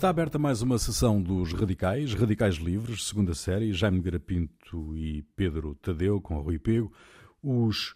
Está aberta mais uma sessão dos Radicais, Radicais Livres, segunda série, Jaime Garapinto e Pedro Tadeu, com Rui Pego. Os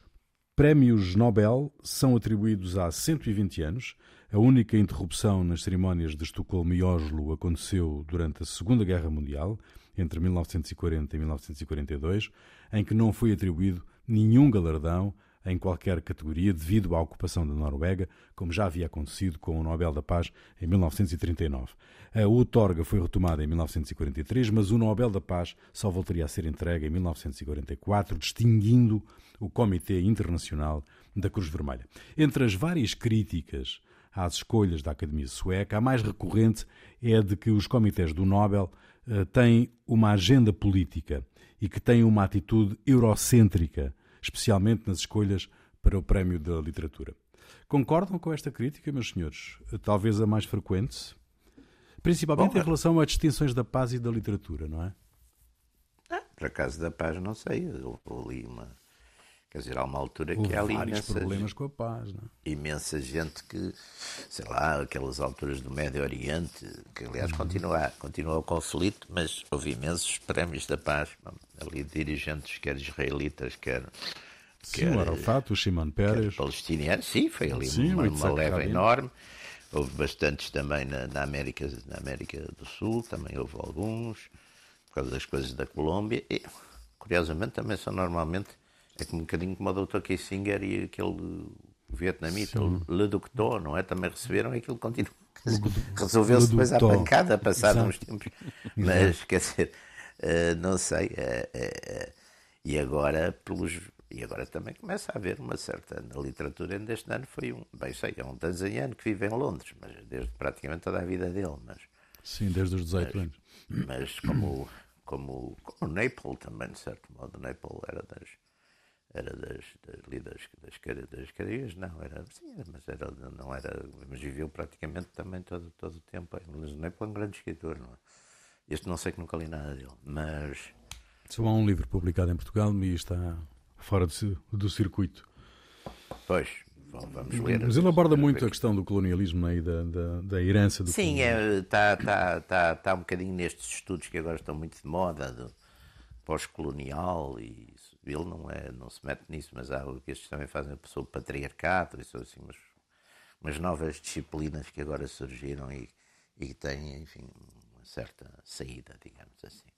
prémios Nobel são atribuídos há 120 anos. A única interrupção nas cerimónias de Estocolmo e Oslo aconteceu durante a Segunda Guerra Mundial, entre 1940 e 1942, em que não foi atribuído nenhum galardão em qualquer categoria devido à ocupação da Noruega, como já havia acontecido com o Nobel da Paz em 1939. A outorga foi retomada em 1943, mas o Nobel da Paz só voltaria a ser entregue em 1944, distinguindo o Comitê Internacional da Cruz Vermelha. Entre as várias críticas às escolhas da Academia Sueca, a mais recorrente é a de que os comitês do Nobel uh, têm uma agenda política e que têm uma atitude eurocêntrica especialmente nas escolhas para o Prémio da Literatura. Concordam com esta crítica, meus senhores? Talvez a mais frequente? Principalmente Bom, em relação às distinções da paz e da literatura, não é? Ah, por acaso da paz, não sei. Eu, eu li uma, Quer dizer, há uma altura que há ali vários problemas com a paz, não é? Imensa gente que, sei lá, aquelas alturas do Médio Oriente, que aliás uhum. continua, continua o conflito, mas houve imensos prémios da paz, ali dirigentes, quer israelitas, quer. Sim, quer, o Arafat, o Shimon Peres. Palestinianos, sim, foi ali sim, uma, uma leva enorme. Houve bastantes também na, na, América, na América do Sul, também houve alguns, por causa das coisas da Colômbia. E, curiosamente, também são normalmente é um bocadinho como o Dr. Kissinger e aquele vietnamita, Sim. Le Doctor, não é? Também receberam aquilo continua. Resolveu-se depois à pancada, passado uns tempos. Mas, quer dizer, uh, não sei. Uh, uh, e agora, pelos. E agora também começa a haver uma certa. Na literatura, ainda este ano foi um. Bem, sei, é um tanzaniano que vive em Londres, mas desde praticamente toda a vida dele. Mas, Sim, desde os 18 mas, anos. Mas como, como, como o Naples também, de certo modo, o Naples era das era das, das, das, das, das não, era, sim, mas era, não era, mas viveu praticamente também todo, todo o tempo. Mas não é para um grande escritor, não é? Este não sei que nunca li nada dele, mas. Só há um livro publicado em Portugal e está fora do, do circuito. Pois, vamos ler. Mas ele aborda muito a questão do colonialismo né, e da, da, da herança do Sim, está é, tá, tá, tá, tá um bocadinho nestes estudos que agora estão muito de moda, do pós-colonial e ele não, é, não se mete nisso, mas há o que estes também fazem, a pessoa patriarcado, isso assim, umas, umas novas disciplinas que agora surgiram e, e que têm, enfim, uma certa saída, digamos assim.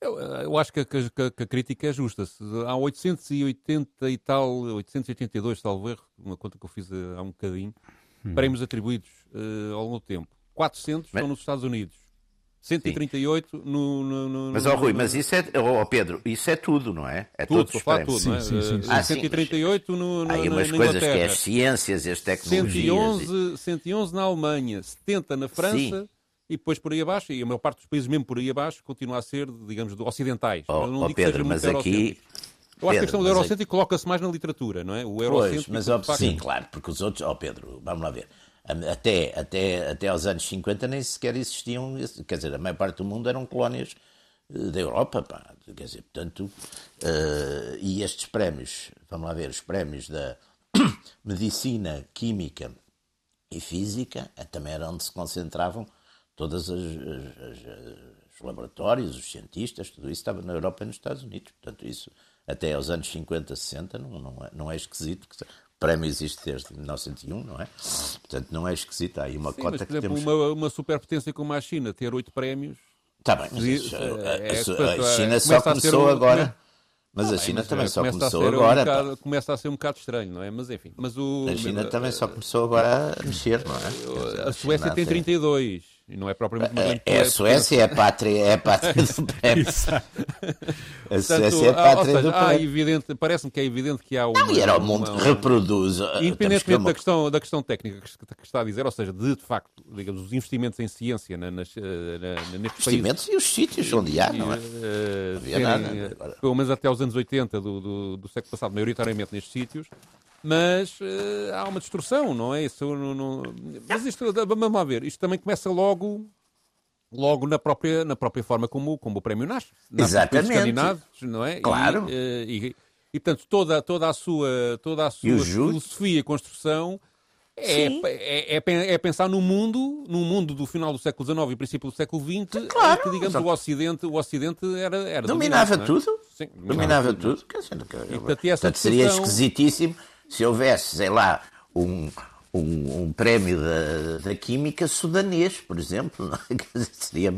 Eu, eu acho que a, que, que a, crítica é justa. Há 880 e tal, 882, talvez, uma conta que eu fiz há um bocadinho, hum. prémios atribuídos uh, ao longo do tempo. 400 Mas... estão nos Estados Unidos. 138 no, no, no, Mas, ó oh, Rui, mas isso é, ó oh, Pedro, isso é tudo, não é? É tudo, todos os prémios. Tudo, sim, é? sim, sim, ah, 138 no, no, Há aí umas coisas que é as ciências e as tecnologias. 111, e... 111 na Alemanha, 70 na França sim. e depois por aí abaixo, e a maior parte dos países mesmo por aí abaixo continua a ser, digamos, ocidentais. Oh, não oh, Pedro, mas aqui... Eu acho Pedro, que a questão do eurocêntrico coloca-se mais na literatura, não é? O eurocêntrico... Pois, mas, sim, claro, porque os outros... Ó oh, Pedro, vamos lá ver até, até, até aos anos 50 nem sequer existiam, quer dizer, a maior parte do mundo eram colónias eh, da Europa, pá, quer dizer, portanto, uh, e estes prémios, vamos lá ver, os prémios da medicina, química e física, eh, também era onde se concentravam todos os laboratórios, os cientistas, tudo isso estava na Europa e nos Estados Unidos, portanto, isso até aos anos 50, 60 não, não, é, não é esquisito, prémio existe desde 1901, não é? Portanto, não é esquisito. Há aí uma Sim, cota mas, por exemplo, que temos... uma, uma superpotência como a China ter oito prémios. Está bem, mas isso, é, a, a, China só começou um, agora. Mas ah, a China bem, também só começou agora. Um bocado, começa a ser um bocado estranho, não é? Mas enfim. Mas o, a China uh, também só começou agora a mexer, não é? A Suécia tem 32. E não é propriamente uma grande É, a Suécia é a pátria, é a pátria do prémio. a Suécia é a pátria seja, do prémio. Evidente, parece-me que é evidente que há uma... Não, e era o mundo que reproduz... Uh, independentemente da, questão, da questão técnica que, está a dizer, ou seja, de, de facto, digamos, os investimentos em ciência na, nas, uh, na, nestes Investimentos países, e os sítios onde há, não é? Uh, não havia nada. Pelo menos até os anos 80 do, do, do século passado, maioritariamente nestes sítios, mas uh, há uma distorção, não é? Isso, não, não... Mas isto, vamos lá ver, isto também começa logo logo na própria, na própria forma como, como o prémio nasce. nasce Exatamente. não é? Claro. E, e, e, e, portanto, toda, toda a sua, toda a sua filosofia e construção É, é, é, é, pensar no mundo, no mundo do final do século XIX e princípio do século XX, claro, que digamos o Ocidente, o Ocidente era, era dominava é? tudo, Sim, dominava tudo. Quer dizer, e, portanto, seria esquisitíssimo se houvesse, sei lá, um, um, um prémio da, da química sudanês, por exemplo, é? seria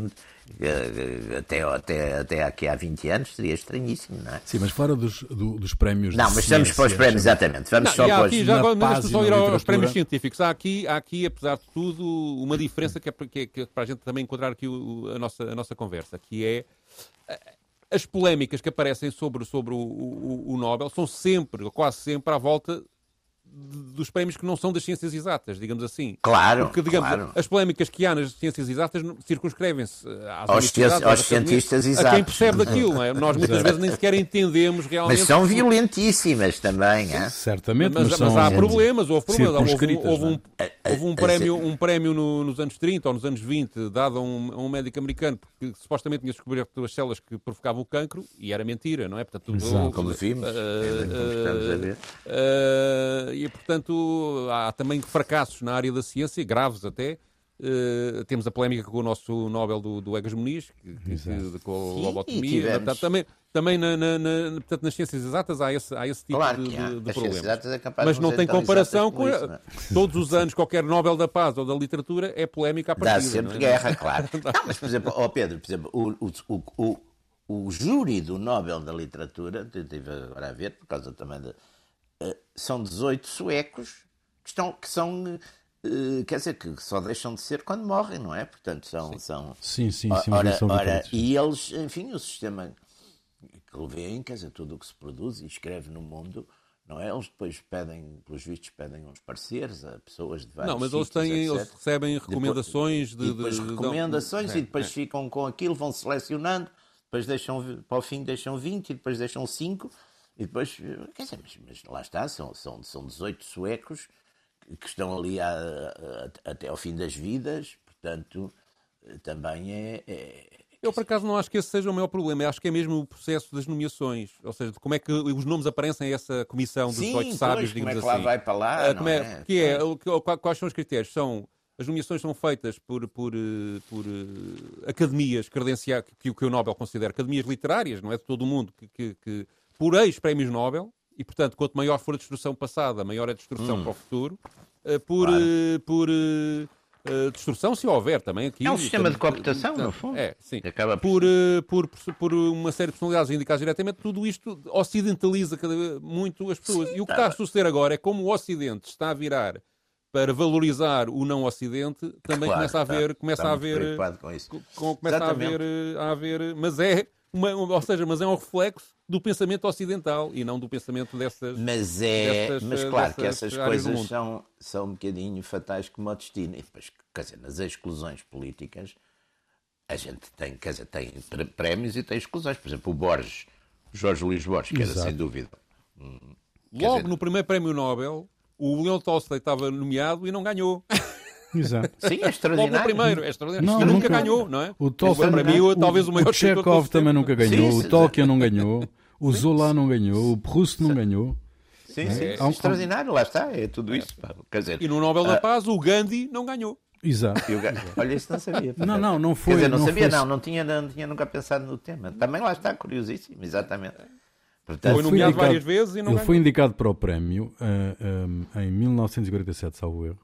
eh, até, até, até aqui há 20 anos seria estranhíssimo, não é? Sim, mas fora dos, do, dos prémios. Não, mas estamos para os prémios, exatamente. Vamos não, só para os. Já agora, mas só ir aos prémios científicos. Há aqui, há aqui, apesar de tudo, uma diferença que é para, que é, que é para a gente também encontrar aqui o, a, nossa, a nossa conversa, que é eh, as polémicas que aparecem sobre, sobre o, o, o Nobel são sempre, ou quase sempre, à volta dos prémios que não são das ciências exatas, digamos assim. Claro. Porque, digamos, claro. as polémicas que há nas ciências exatas circunscrevem-se eh, aos, aos cientistas exatos. A quem percebe daquilo, não é? Nós muitas vezes nem sequer entendemos realmente. Mas são violentíssimas também, é? Certamente, mas, mas, mas há problemas, houve problemas. Houve, houve, um, houve um prémio, um prémio no, nos anos 30 ou nos anos 20 dado a um, a um médico americano que supostamente tinha descoberto as células que provocavam o cancro e era mentira, não é? Portanto, Exato. como vimos, uh, uh, uh, e portanto há também fracassos na área da ciência, graves até. Uh, temos a polémica com o nosso Nobel do, do Egas Muniz, que, que, com a lobotomia. Também também na, na, na, portanto, nas ciências exatas há esse, há esse tipo claro de, de, de problemas. É Mas não tem comparação com. Isso, é? Todos os anos, qualquer Nobel da Paz ou da literatura é polémica a partir Dá sempre é? guerra, claro. não, mas, por exemplo, oh Pedro, por exemplo, o, o, o, o, júri do Nobel da Literatura, estive agora a ver, por causa também de. Uh, são 18 suecos que, estão, que são. Uh, quer dizer, que só deixam de ser quando morrem, não é? Portanto, são. Sim, são, sim, sim, sim ora, ora, E eles, enfim, o sistema que revêem, quer dizer, tudo o que se produz e escreve no mundo, não é? Eles depois pedem, pelos vistos, pedem uns pareceres a pessoas de vários Não, mas eles, têm, eles recebem recomendações depois, de, depois de, recomendações de, e depois é. ficam com aquilo, vão selecionando, depois deixam, para o fim deixam 20 e depois deixam 5 e depois, quer dizer, mas, mas lá está, são, são, são 18 suecos que estão ali a, a, até ao fim das vidas, portanto, também é, é eu, por acaso, não acho que esse seja o maior problema. Eu acho que é mesmo o processo das nomeações. Ou seja, de como é que os nomes aparecem a essa comissão dos oito sábios, digamos como é que assim. lá vai para lá, uh, é, é? Que é, quais são os critérios? São as nomeações são feitas por, por, eh, por uh, academias credenciadas, que, que o Nobel considera academias literárias, não é de todo o mundo, que, que por ex-prémios Nobel, e portanto, quanto maior for a destruição passada, maior é a destrução hum. para o futuro, uh, por, claro. por Uh, destrução, se houver também aqui. É um sistema de cooptação, no fundo. É, sim. Acaba por... Uh, por, por, uma série de personalidades indicadas diretamente, tudo isto ocidentaliza muito as pessoas. E o que está a suceder agora é como o Ocidente está a virar para valorizar o não Ocidente, também claro, começa a haver, está, começa está a haver, com isso. Com, começa a haver, a haver, mas é uma, ou seja, mas é um reflexo do pensamento ocidental e não do pensamento dessas. Mas é, dessas, mas claro que essas coisas são, são um bocadinho fatais como o destino. E depois, quer dizer, nas exclusões políticas, a gente tem, quer dizer, tem prémios e tem exclusões. Por exemplo, o Borges, Jorge Luís Borges, que Exato. era sem dúvida. Hum, Logo dizer, no primeiro prémio Nobel, o Leão Tolstói estava nomeado e não ganhou. Exato. Sim, é extraordinário. Logo primeiro, é extraordinário. Não, nunca, nunca, ganhou, não é? O Tolkien, para mim, talvez o maior O Chekhov também nunca ganhou, sim, o Tolkien não ganhou, o Zola não ganhou, o Proust não ganhou. Sim, sim, é, é extraordinário, lá está, é tudo isso. Quer dizer, e no Nobel da ah, Paz, o Gandhi não ganhou. Exato. Olha, isso não sabia. Não, não, não foi. Quer dizer, não, não sabia, não, não tinha, não tinha nunca pensado no tema. Também lá está, curiosíssimo, exatamente. Portanto, foi nomeado indicado, várias vezes e não Ele ganhou. foi indicado para o prémio uh, eh, um, eh, em 1947, salvo erro.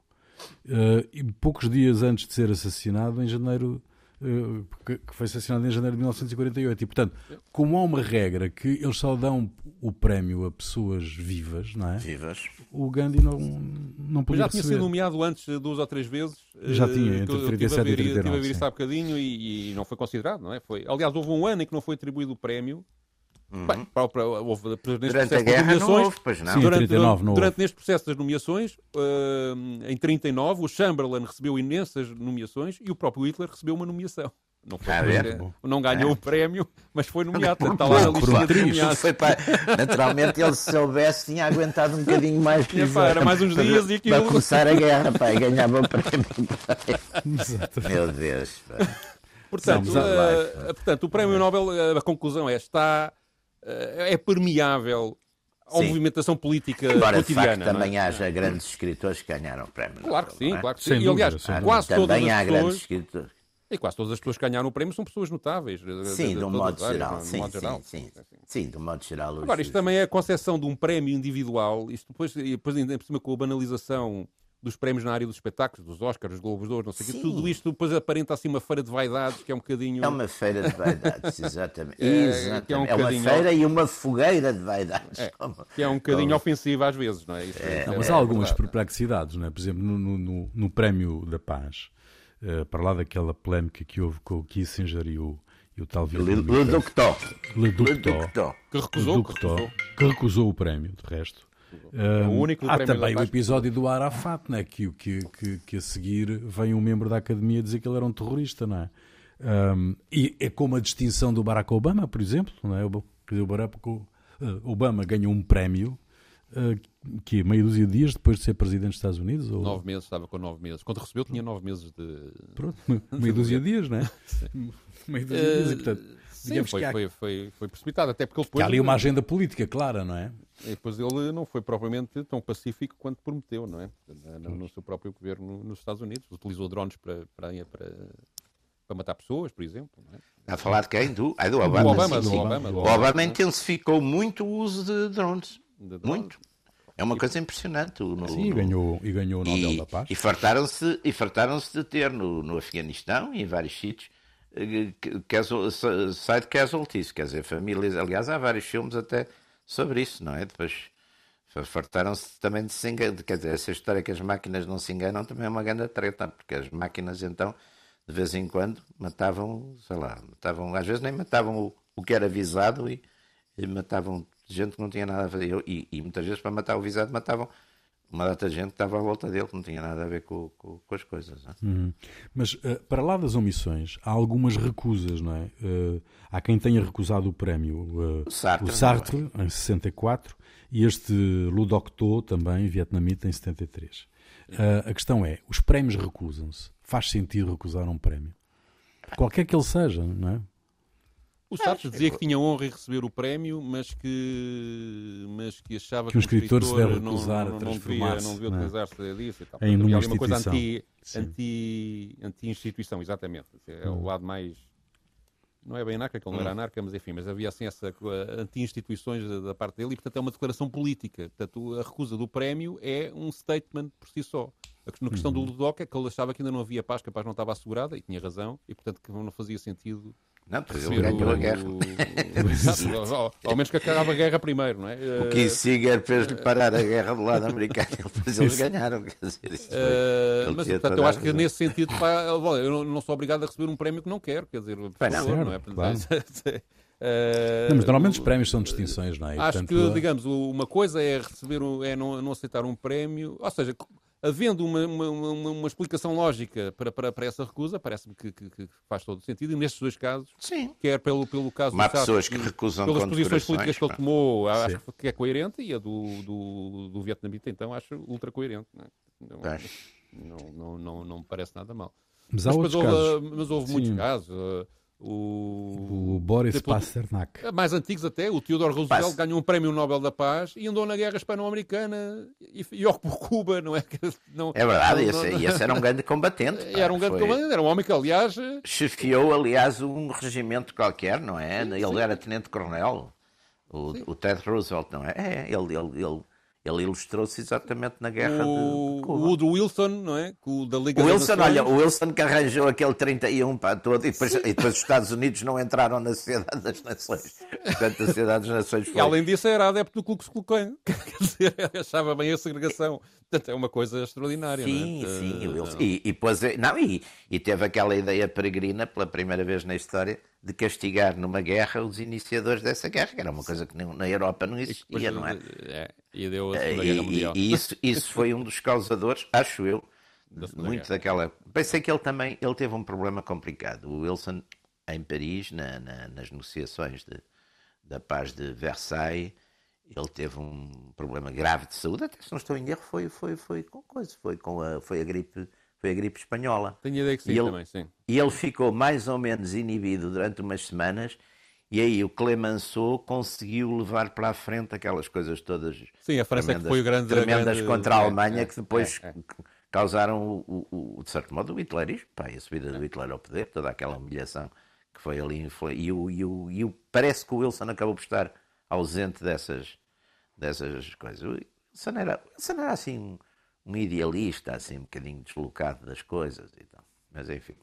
Uh, e poucos dias antes de ser assassinado, em janeiro, uh, que, foi assassinado em janeiro de 1948. E, portanto, como há uma regra que eles só dão o prémio a pessoas vivas, não é? Vivas. O Gandhi não, não podia Já tinha receber. sido nomeado antes duas ou três vezes. Já tinha, entre 37 ver, e 39. Estive a ver isso há bocadinho e, e, não foi considerado, não é? Foi, aliás, houve um ano em que não foi atribuído o prémio Uhum. Bem, para, para, houve, neste durante a guerra nomeações, não houve, pois não. Sim, durante, 39 não durante neste processo das nomeações, uh, em 39, o Chamberlain recebeu imensas nomeações e o próprio Hitler recebeu uma nomeação. Não, foi, ah, não ganhou é. o prémio, mas foi nomeado. Está lá na lista de nomeados. Naturalmente, ele se soubesse, tinha aguentado um bocadinho mais. Tinha, pá, era mais uns para, dias e aquilo... Para começar a guerra, pá, e ganhava o prémio. Meu Deus. Pá. Portanto, uh, portanto, o prémio Nobel, a conclusão é, está é permeável à movimentação política Embora, cotidiana. Facto, também é? haja grandes escritores que ganharam o prémio. Claro que sim, é? claro que sim. Sem e, aliás, dúvida, quase também todas há as grandes pessoas... escritores. E quase todas as pessoas que ganharam o prémio são pessoas notáveis. Sim, de, um modo geral. Sim, sim, sim, sim, de um modo geral. Agora, isto também é a concepção de um prémio individual. Isto depois, depois ainda por cima, com a banalização dos prémios na área dos espetáculos, dos Oscars, dos Globos de Ouro, não sei o quê. Tudo isto depois aparenta assim uma feira de vaidades que é um bocadinho... É uma feira de vaidades, exatamente. é, exatamente. É, um é, uma feira e uma fogueira de vaidades. É, que é um bocadinho como... ofensiva às vezes, não é? Isso é, não, mas há algumas perplexidades, não é? Por exemplo, no, no, no Prémio da Paz uh, para lá daquela polémica que houve com o Kissinger e o, e o tal Le, Le Doctor. Le. Que recusou. Que recusou o prémio, de resto. Um, único há também o episódio do Arafat, né, que, que, que, que a seguir vem um membro da academia dizer que ele era um terrorista, não é? Um, e é como a distinção do Barack Obama, por exemplo, não é? o Barack Obama ganhou um prémio uh, que meia dúzia de dias depois de ser presidente dos Estados Unidos? Ou... Nove meses, estava com nove meses. Quando recebeu, tinha nove meses de. Pronto, meia dúzia de dias, não é? meia dúzia de dias, e portanto. Sim, foi, há... foi, foi, foi, precipitado, até porque ele depois... há ali uma agenda política clara, não é? E depois ele não foi propriamente tão pacífico quanto prometeu, não é? No, no seu próprio governo nos Estados Unidos. Utilizou drones para, para, para, para matar pessoas, por exemplo. Não é? Está a falar de quem? Do, é do Obama. Do Obama, sim, do Obama, do Obama. O Obama intensificou muito o uso de drones. De drones. Muito. É uma coisa impressionante. No, Sim, no... ganhou, e ganhou o Nobel e, da Paz. E fartaram-se fartaram de ter no, no Afeganistão e em vários sítios eh, side casualties, quer dizer, famílias. Aliás, há vários filmes até sobre isso, não é? Depois fartaram-se também de se enganar. Quer dizer, essa história que as máquinas não se enganam também é uma grande treta, porque as máquinas então, de vez em quando, matavam, sei lá, matavam, às vezes nem matavam o, o que era avisado e, e matavam gente que não tinha nada a fazer. E, e, muitas vezes, para matar o visado, matavam uma data de gente que estava à volta dele, que não tinha nada a ver com, com, com as coisas. Uhum. Mas, uh, para lá das omissões, há algumas recusas, não é? Uh, há quem tenha recusado o prémio. Uh, o Sartre, o Sartre em 64, e este Ludocto, também, vietnamita, em 73. a questão é, os prémios recusam-se. Faz sentido recusar um prémio? Qualquer que ele seja, não é? O Sartre dizia que tinha honra em receber o prémio, mas que, mas que achava que, um escritor, se deve recusar não, não, a transformar-se. Não devia, não devia utilizar-se disso e tal. Em uma, uma coisa anti, anti, anti-instituição, exatamente. É o lado mais. Não é bem anarca, que ele não era anarca, mas enfim, mas havia assim essa anti-instituições da, da, parte dele e, portanto, é uma declaração política. Portanto, a recusa do prémio é um statement por si só. A questão uhum. do Ludoc é que ele achava que ainda não havia paz, que a paz não estava assegurada, e tinha razão, e portanto que não fazia sentido não, pois ele ganhou a guerra. Ao menos que acabava a guerra primeiro, não é? O Kissinger fez-lhe parar a guerra do lado americano e depois eles ganharam. Quer dizer, uh, mas, portanto, eu acho que nesse sentido, pá, eu não sou obrigado a receber um prémio que não quero, quer dizer, por favor, não, é? Claro. Uh, não, mas normalmente os prémios são distinções, não é? Acho portanto, que, digamos, uma coisa é receber, é não, não aceitar um prémio, ou seja, havendo uma, uma, uma, uma, explicação lógica para, para, para essa recusa, parece-me que, que, que, faz todo o sentido. E nestes dois casos, Sim. quer pelo, pelo caso Há pessoas que recusam pelas posições políticas que ele tomou, Sim. acho que é coerente, e a do, do, do vietnamita, então, acho ultra coerente. Não, é? não, não, não, não, me parece nada mal. Mas, mas, houve, casos. mas houve muitos casos. Uh, o, o Boris tipo, Pasternak. Mais antigos até, o Theodore Roosevelt Pass. ganhou um prémio Nobel da Paz e andou na guerra hispano-americana e, e ocupou Cuba, não é? Não, é verdade, não, esse, não, esse, era um grande combatente. Pá, era um grande foi... combatente, era um homem que, aliás. Chefiou, aliás, um regimento qualquer, não é? Sim, ele sim. era tenente-coronel, o, o, Ted Roosevelt, não é? É, ele, ele, ele ele ilustrou-se exatamente na guerra o, de Cuba. O Woodrow Wilson, não é? O da Liga o Wilson, olha, o Wilson que arranjou aquele 31 para todo e depois, e depois os Estados Unidos não entraram na Sociedade das Nações. Portanto, a Sociedade das Nações foi... E além disso era adepto do Ku Klux Klan. Quer dizer, achava bem a segregação. Portanto, é uma coisa extraordinária, sim, não é? Sim, uh, e, e, pôs, não, e, e teve aquela ideia peregrina, pela primeira vez na história, de castigar numa guerra os iniciadores dessa guerra, que era uma coisa que na Europa não existia, não é? é e deu a Segunda Guerra Mundial. E, e isso, isso foi um dos causadores, acho eu, da muito daquela. Pensei que ele também ele teve um problema complicado. O Wilson, em Paris, na, na, nas negociações de, da paz de Versailles, ele teve um problema grave de saúde, até se não estou em erro, foi, foi, foi com coisa, foi com a, foi a gripe foi a gripe espanhola. Tenho ideia que sim, e ele, também, sim. E ele ficou mais ou menos inibido durante umas semanas E aí o Clemenceau conseguiu levar para a frente aquelas coisas todas. Sim, a França tremendas, que foi o grande. Tremendas grande... contra a Alemanha, é, que depois é, é. causaram, o, o, o, de certo modo, o hitlerismo. Pá, a subida do Hitler ao poder, toda aquela humilhação que foi ali. E, o, e, o, e o, parece que o Wilson acabou por estar ausente dessas, dessas coisas. O Wilson era, Wilson era assim um, idealista, assim um bocadinho deslocado das coisas. E tal. Mas enfim.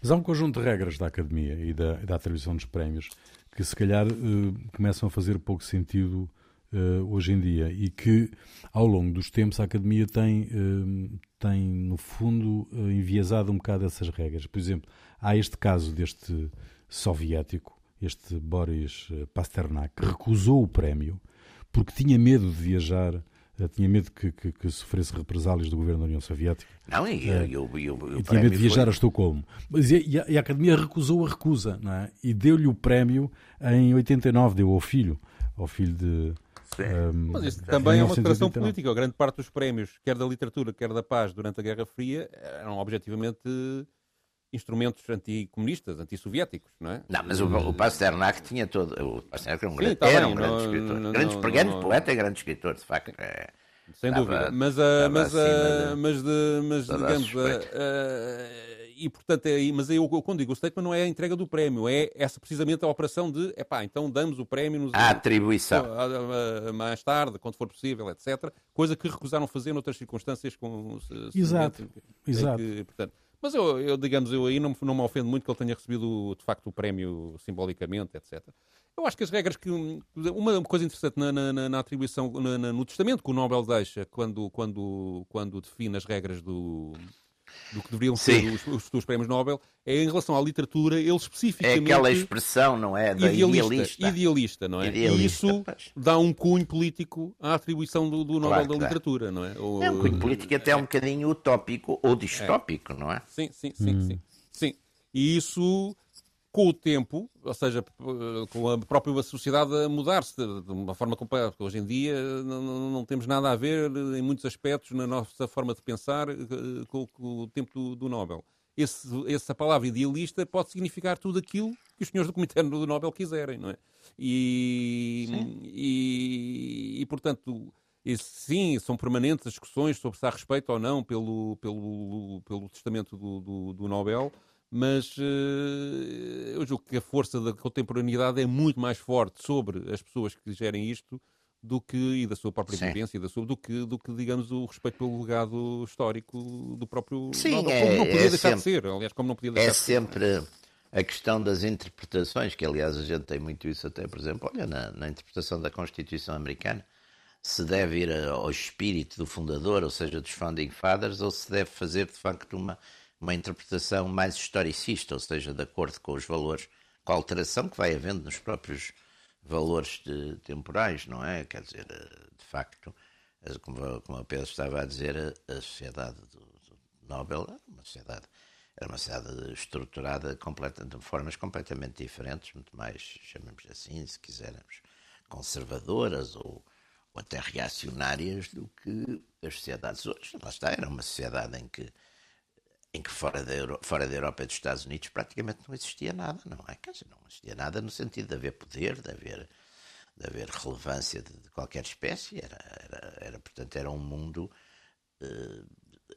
Mas há um conjunto de regras da academia e da, da atribuição dos prémios que se calhar uh, começam a fazer pouco sentido uh, hoje em dia e que ao longo dos tempos a academia tem, uh, tem no fundo enviesado um bocado essas regras. Por exemplo, há este caso deste soviético, este Boris Pasternak, que recusou o prémio porque tinha medo de viajar tinha medo que, que, que, sofresse represálias do governo da União Soviética. Não, e, é, eu, eu, eu, tinha medo de viajar foi... a Estocolmo. Mas, e, a, e, a, Academia recusou a recusa não é? e deu-lhe o prémio em 89, deu ao filho, ao filho de. Um, Mas isso também é uma declaração política. A grande parte dos prémios, quer da literatura, quer da paz, durante a Guerra Fria, eram objetivamente instrumentos anticomunistas, antissoviéticos, não é? Não, mas o, o Pasternak tinha todo. O Pasternak era um grande, Sim, tá era um grande não, escritor. Não, grande, não, grande não, poeta e grande escritor, de facto. É, sem dúvida. Mas, a, mas, a, mas, de, mas digamos. A, a, e portanto, é, mas eu, quando digo o statement não é a entrega do prémio, é essa precisamente a operação de, epá, então damos o prémio nos, a atribuição mais tarde, quando for possível, etc. Coisa que recusaram fazer noutras circunstâncias com Exato, exato. Que, portanto, mas eu, eu, digamos, eu aí não, não me ofendo muito que ele tenha recebido, de facto, o prémio simbolicamente, etc. Eu acho que as regras que. Uma coisa interessante na, na, na atribuição, na, no testamento que o Nobel deixa quando, quando, quando define as regras do, do que deveriam ser os, os, os, prémios Nobel, é em relação à literatura, ele especificamente... É aquela expressão, não é? Da idealista. Idealista, idealista não é? Idealista, e isso pois. dá um cunho político à atribuição do, do Nobel claro, da claro. Literatura, não é? Ou, é um cunho político até é. um bocadinho utópico ou distópico, é. não é? Sim, sim, sim, hum. sim. Sim. E isso com o tempo, ou seja, com a própria sociedade a mudar-se de uma forma completa. Hoje em dia não, não, temos nada a ver, em muitos aspectos, na nossa forma de pensar eh, com, com o tempo do, do Nobel. Esse, essa palavra idealista pode significar tudo aquilo que os senhores do Comitê do Nobel quiserem, não é? E, e, e, portanto, esse, sim, são permanentes as discussões sobre se há respeito ou não pelo, pelo, pelo testamento do, do, do Nobel, mas uh, eu julgo que a força da contemporaneidade é muito mais forte sobre as pessoas que gerem isto do que e da sua própria vivência da sua, do que do que digamos o respeito pelo legado histórico do próprio Sim, não, é, como não podia é deixar sempre, de ser aliás como não podia deixar é sempre a questão das interpretações que aliás a gente tem muito isso até por exemplo olha na, na interpretação da Constituição americana se deve ir ao espírito do fundador ou seja dos founding fathers ou se deve fazer de facto uma uma interpretação mais historicista, ou seja, de acordo com os valores, com a alteração que vai havendo nos próprios valores de, temporais, não é? Quer dizer, de facto, como, a Pedro estava a dizer, a, a sociedade do, do, Nobel era uma sociedade, era uma sociedade estruturada completa, de formas completamente diferentes, muito mais, chamemos assim, se quisermos, conservadoras ou, ou até reacionárias do que as sociedades hoje. Lá está, era uma sociedade em que em que fora da, Euro, fora da Europa e dos Estados Unidos praticamente não existia nada, não é? Quer dizer, não existia nada no sentido de haver poder, de haver, de haver relevância de, de qualquer espécie, era, era, era, portanto, era um mundo uh,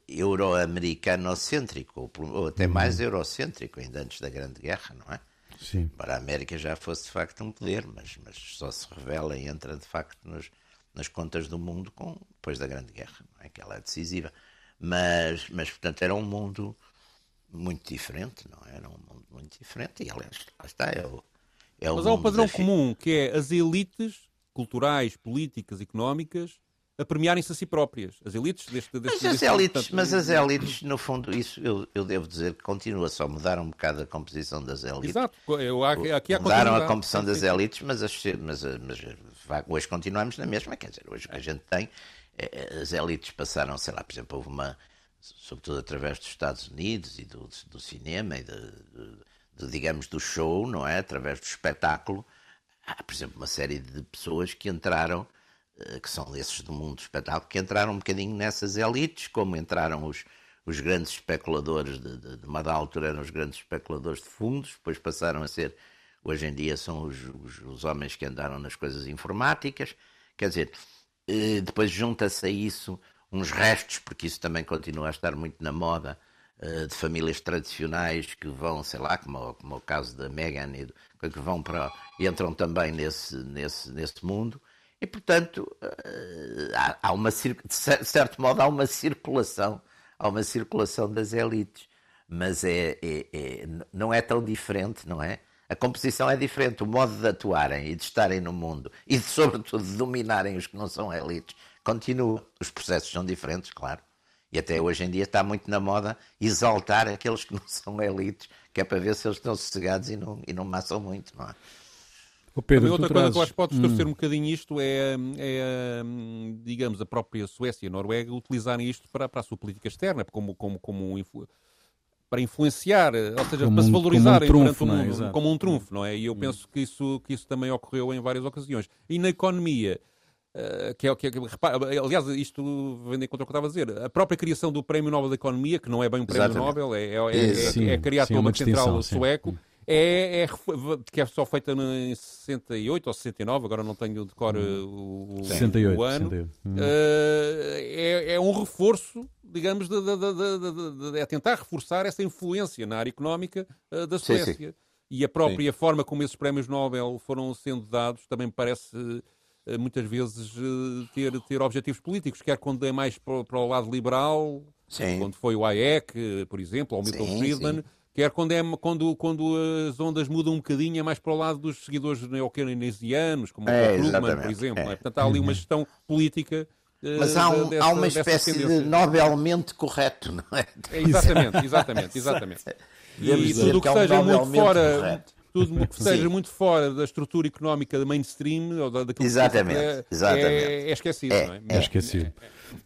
euro-americano-cêntrico, ou, ou, até uhum. mais eurocêntrico, ainda antes da Grande Guerra, não é? Sim. Embora a América já fosse de facto um poder, mas, mas só se revela e entra de facto nos, nas contas do mundo com, depois da Grande Guerra, não é? que ela é decisiva. Mas, mas portanto, era um mundo muito diferente, não é? era um mundo muito diferente. E, aliás, lá está, é o, é o Mas há um padrão comum, que é as elites culturais, políticas, económicas a premiarem-se a si próprias. As elites deste, deste mas, as elites, portanto, mas as elites, no fundo, isso eu, eu devo dizer que continua só a mudar um bocado a composição das elites. Exato. Eu, aqui há Mudaram a composição das elites, mas, as, mas, mas, hoje continuamos na mesma. Quer dizer, hoje o que a gente tem as elites passaram, sei lá, por exemplo, houve uma, sobretudo através dos Estados Unidos e do, do cinema e de, de, de, digamos, do show, não é? Através do espetáculo, há, por exemplo, uma série de pessoas que entraram, eh, que são desses do mundo do espetáculo, que entraram um bocadinho nessas elites, como entraram os, os grandes especuladores de, de, de uma altura eram os grandes especuladores de fundos, depois passaram a ser hoje em dia são os, os, os homens que andaram nas coisas informáticas. Quer dizer, depois junta-se a isso uns restos, porque isso também continua a estar muito na moda, eh, de famílias tradicionais que vão, sei lá, como, como o caso da Meghan, que vão para, entram também nesse, nesse, nesse mundo. E, portanto, eh, há uma, de certo modo, há uma circulação, há uma circulação das elites. Mas é, é, é, não é tão diferente, não é? A composição é diferente, o modo de atuarem e de estarem no mundo e, de, sobretudo, de dominarem os que não são elites continua. Os processos são diferentes, claro. E até hoje em dia está muito na moda exaltar aqueles que não são elites, que é para ver se eles estão sossegados e não, e não maçam muito, não é? Oh Pedro, outra coisa que eu acho que pode distorcer hum. um bocadinho isto é, é, digamos, a própria Suécia e a Noruega utilizarem isto para, para a sua política externa, como, como, como um, para influenciar, ou seja, como para se valorizarem como um trunfo, mundo, é? como um trunfo, não é? E eu hum. penso que isso, que isso também ocorreu em várias ocasiões. E na economia, Uh, que é o que, repara, aliás, isto vem contra o que eu estava a dizer. A própria criação do Prémio Nobel da Economia, que não é bem um Prémio Exatamente. Nobel, é, é, é, sim, é criado pelo Banco Central sueco, é, é, que é só feita em 68 ou 69, agora não tenho de cor hum. o, 68, o ano. 68. Hum. Uh, é, é, um reforço, digamos, de, de, de, é tentar reforçar essa influência na área económica uh, da Suécia. Sim, sim. E a própria sim. forma como esses prémios Nobel foram sendo dados também parece eh, muitas vezes eh, ter, ter objetivos políticos, quer quando é mais para, para o lado liberal, quando foi o Hayek, por exemplo, ou Milton sim, Friedman, quer quando, é, quando, quando as ondas mudam um bocadinho, é mais para o lado dos seguidores neokeynesianos, como é, o Krugman, por exemplo. É. É? Portanto, há ali uma gestão política mas há, um, dessa, há uma espécie de nobelmente correto, não é? é exatamente, exatamente, exatamente. E tudo o que, que seja é um muito fora, correto tudo que esteja muito fora da estrutura económica da mainstream ou da, daquilo exatamente, que é, exatamente. É, é esquecido, é, não é? É, esquecido.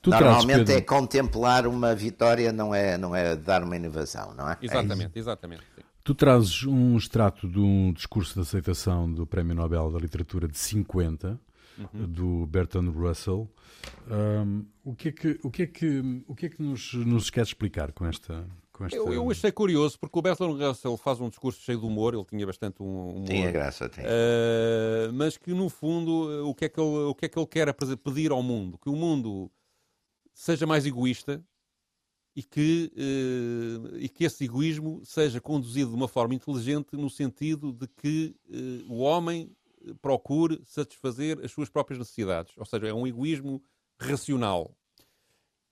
Normalmente é contemplar uma vitória, não é, não é dar uma inovação, não é? Exatamente, exatamente. Tu trazes um extrato de um discurso de aceitação do Prémio Nobel da Literatura de 50, uhum. do Bertrand Russell. Um, o que é que, o que, é que, o que, é que nos, nos queres explicar com esta, esta... Eu, eu, achei curioso, porque o Bertrand Russell faz um discurso cheio de humor, ele tinha bastante um humor. Tinha graça, tinha. Uh, mas que, no fundo, o que, é que ele, o que é que ele quer pedir ao mundo? Que o mundo seja mais egoísta e que, uh, e que esse egoísmo seja conduzido de uma forma inteligente no sentido de que uh, o homem procure satisfazer as suas próprias necessidades. Ou seja, é um egoísmo racional.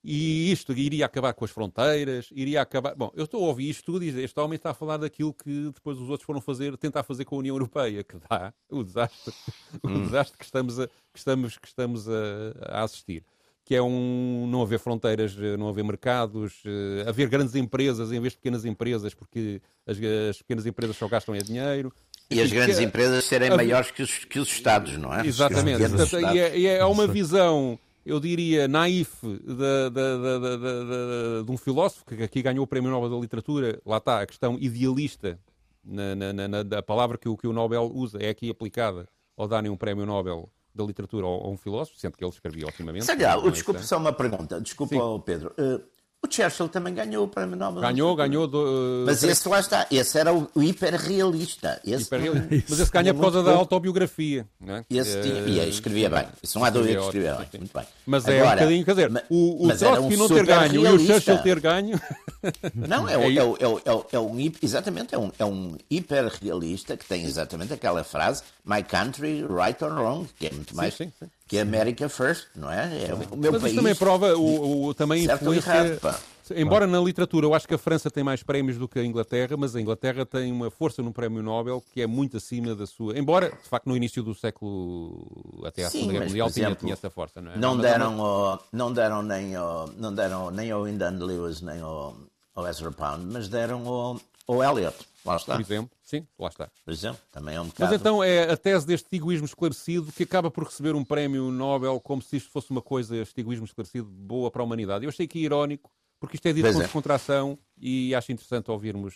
E isto iria acabar com as fronteiras, iria acabar. Bom, eu estou a ouvir isto tudo e este homem está a falar daquilo que depois os outros foram fazer, tentar fazer com a União Europeia, que dá o desastre, o hum. desastre que estamos a, que estamos, que estamos a, a assistir que é um não haver fronteiras, não haver mercados, uh, haver grandes empresas em vez de pequenas empresas, porque as, as pequenas empresas só gastam é dinheiro. E as grandes que, empresas serem a, maiores que os, que os Estados, não é? Exatamente. Portanto, e, é, e é uma visão eu diria, naif de, de, de, de, um filósofo que aqui ganhou o Prémio Nobel da Literatura, lá está, a questão idealista, na, na, na, na palavra que o, que o Nobel usa, é aqui aplicada ao darem um Prémio Nobel da Literatura a um filósofo, sendo que ele escrevia ultimamente. Sei lá, desculpe só uma pergunta, desculpa, Pedro. Uh, o Churchill também ganhou o Prémio Nobel. Ganhou, ganhou. Do, uh, Mas esse lá está, esse era o, o hiperrealista. Esse hiperrealista. Mas esse ganha por causa da autobiografia. Não é? Esse tinha, e escrevia bem. Isso não há dúvida que escrevia bem. Muito bem. Mas Agora, é um bocadinho, quer dizer, o, o Trotsky um não ter ganho realista. e o Churchill ter ganho. Não, é, é, é, é, é, um, exatamente, é um, é um hiperrealista que tem exatamente aquela frase My country, right or wrong, que é muito mais. Sim, sim, sim. Que é America first, não é? é o meu Mas país. Mas também prova o, o também influência. Errado, Embora na literatura eu acho que a França tem mais prémios do que a Inglaterra, mas a Inglaterra tem uma força no prémio Nobel que é muito acima da sua. Embora, de facto, no início do século, até à Segunda Guerra Mundial, tinha, tinha essa força, não é? Não deram, uma... não deram, nem, ao, não deram nem ao Wyndham Lewis nem ao, ao Ezra Pound, mas deram ao, ao Eliot. Lá está. Por exemplo, sim, lá está. Por exemplo, também é um bocado... Mas então é a tese deste egoísmo esclarecido que acaba por receber um prémio Nobel como se isto fosse uma coisa, este egoísmo esclarecido, boa para a humanidade. Eu achei que irónico porque isto é dito pois com é. descontração e acho interessante ouvirmos.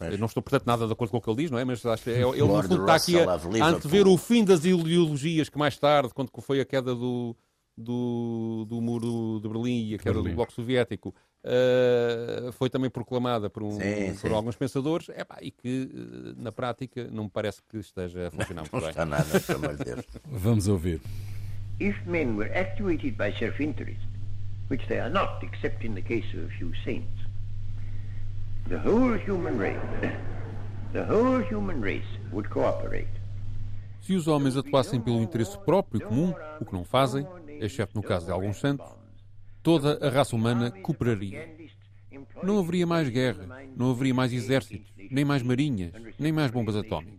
Eu não estou, portanto, nada de acordo com o que ele diz, não é? Mas acho que é, ele, no fundo, está aqui a, a antever o fim das ideologias que mais tarde, quando foi a queda do, do, do muro de Berlim e a queda Berlim. do Bloco Soviético, uh, foi também proclamada por, um, sim, por sim. alguns pensadores epá, e que, uh, na prática, não me parece que esteja a funcionar muito não bem. Está nada, pelo amor de Deus. Vamos ouvir. If men were actuated by self-interest, which they are not, except in the case of a few saints, the whole human race, the whole human race would cooperate. Se os homens atuassem pelo interesse próprio e comum, o que não fazem, exceto no caso de alguns santos, toda a raça humana cooperaria. Não haveria mais guerra, não haveria mais exércitos, nem mais marinhas, nem mais bombas atómicas.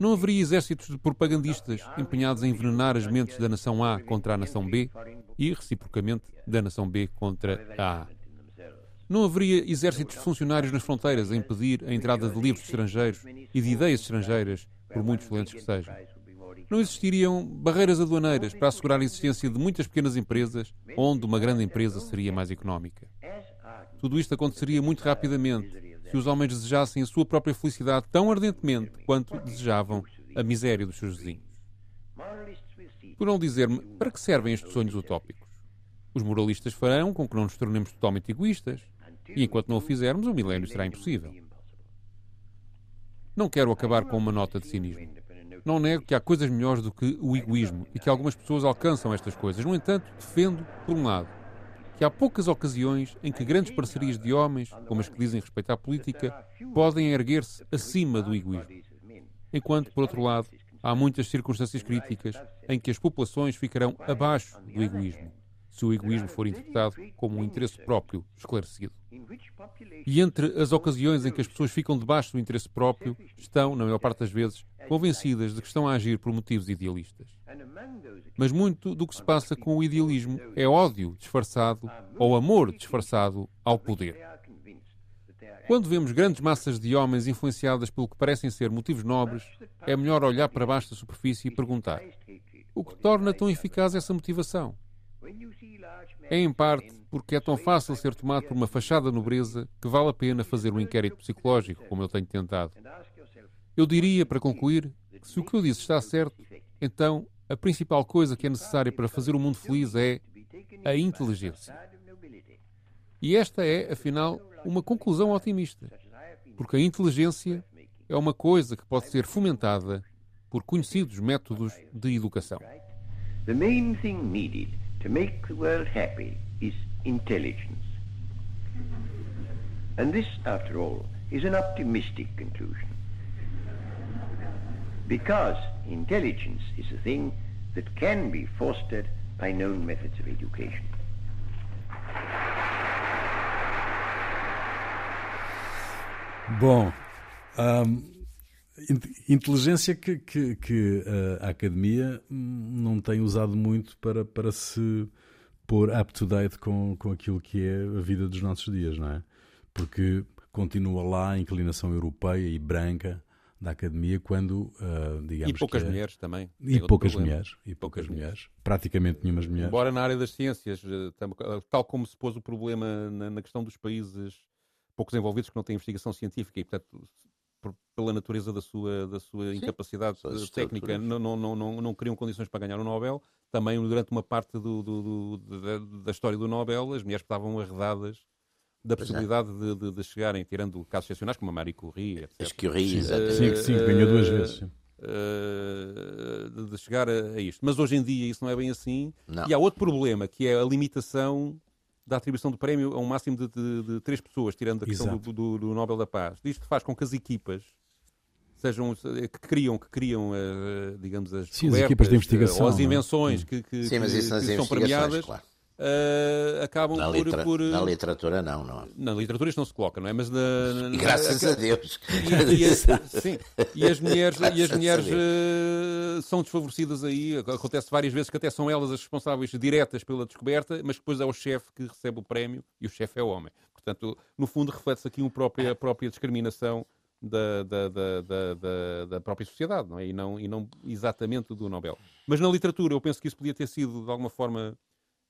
Não haveria exércitos de propagandistas empenhados em envenenar as mentes da nação A contra a nação B e, reciprocamente, da nação B contra a A. Não haveria exércitos de funcionários nas fronteiras a impedir a entrada de livros estrangeiros e de ideias estrangeiras, por muito excelentes que sejam não existiriam barreiras aduaneiras para assegurar a existência de muitas pequenas empresas, onde uma grande empresa seria mais económica. Tudo isto aconteceria muito rapidamente se os homens desejassem a sua própria felicidade tão ardentemente quanto desejavam a miséria dos seus vizinhos. Por não dizer-me para que servem estes sonhos utópicos? Os moralistas farão com que não nos tornemos totalmente egoístas, e enquanto não o fizermos, o milénio será impossível. Não quero acabar com uma nota de cinismo. Não nego que há coisas melhores do que o egoísmo e que algumas pessoas alcançam estas coisas. No entanto, defendo, por um lado, que há poucas ocasiões em que grandes parcerias de homens, como as que dizem respeito à política, podem erguer-se acima do egoísmo. Enquanto, por outro lado, há muitas circunstâncias críticas em que as populações ficarão abaixo do egoísmo se o egoísmo for interpretado como um interesse próprio esclarecido. E entre as ocasiões em que as pessoas ficam debaixo do interesse próprio, estão, na maior parte das vezes, convencidas de que estão a agir por motivos idealistas. Mas muito do que se passa com o idealismo é ódio disfarçado ou amor disfarçado ao poder. Quando vemos grandes massas de homens influenciadas pelo que parecem ser motivos nobres, é melhor olhar para baixo da superfície e perguntar: o que torna tão eficaz essa motivação? É em parte porque é tão fácil ser tomado por uma fachada nobreza que vale a pena fazer um inquérito psicológico, como eu tenho tentado. Eu diria, para concluir, que se o que eu disse está certo, então a principal coisa que é necessária para fazer o mundo feliz é a inteligência. E esta é, afinal, uma conclusão otimista, porque a inteligência é uma coisa que pode ser fomentada por conhecidos métodos de educação. The main thing needed to make the world happy is intelligence. And this, after all, is an optimistic conclusion. Because intelligence is a thing that can be fostered by known methods of education. Bom, um, inteligência que, que, que, a academia não tem usado muito para, para se pôr up to date com, com aquilo que é a vida dos nossos dias, não é? Porque continua lá a inclinação europeia e branca da academia quando, uh, digamos E poucas é... mulheres também. E poucas mulheres. E poucas, mulheres. mulheres. Praticamente nenhumas mulheres. Embora na área das ciências, eh, tal como se pôs o problema na, na questão dos países poucos envolvidos que não têm investigação científica e, portanto, por, pela natureza da sua, da sua incapacidade técnica, não, não, não, não criam condições para ganhar o Nobel. Também, durante uma parte do, do, do, da, da, história do Nobel, as mulheres estavam arredadas da é. possibilidade é. de, de, de, chegarem, tirando casos excepcionais, como a Marie Curie, etc. As Curie, exatamente. Sim, sim, ganhou duas vezes. Uh, de chegar a, a, isto. Mas hoje em dia isso não é bem assim. Não. E há outro problema, que é a limitação da atribuição do prémio a um máximo de, de, de três pessoas, tirando a questão do, do, do, Nobel da Paz. Isto faz com que as equipas sejam que criam, que criam uh, digamos, as, Sim, as equipas de investigação, ou as é? invenções que, que, Sim, que, que são premiadas. Claro. Uh, acabam na por, por, Na literatura, não, não. Na literatura isto não se coloca, não é? Mas na, na Graças a Deus. E, e, sim, e as mulheres, e as mulheres uh, são desfavorecidas aí. Acontece várias vezes que até são elas as responsáveis diretas pela descoberta, mas depois é o chefe que recebe o prémio e o chefe é o homem. Portanto, no fundo, reflete-se aqui uma própria, a própria discriminação da, da, da, da, da, própria sociedade, não é? E não, e não exatamente do Nobel. Mas na literatura, eu penso que isso podia ter sido, de alguma forma,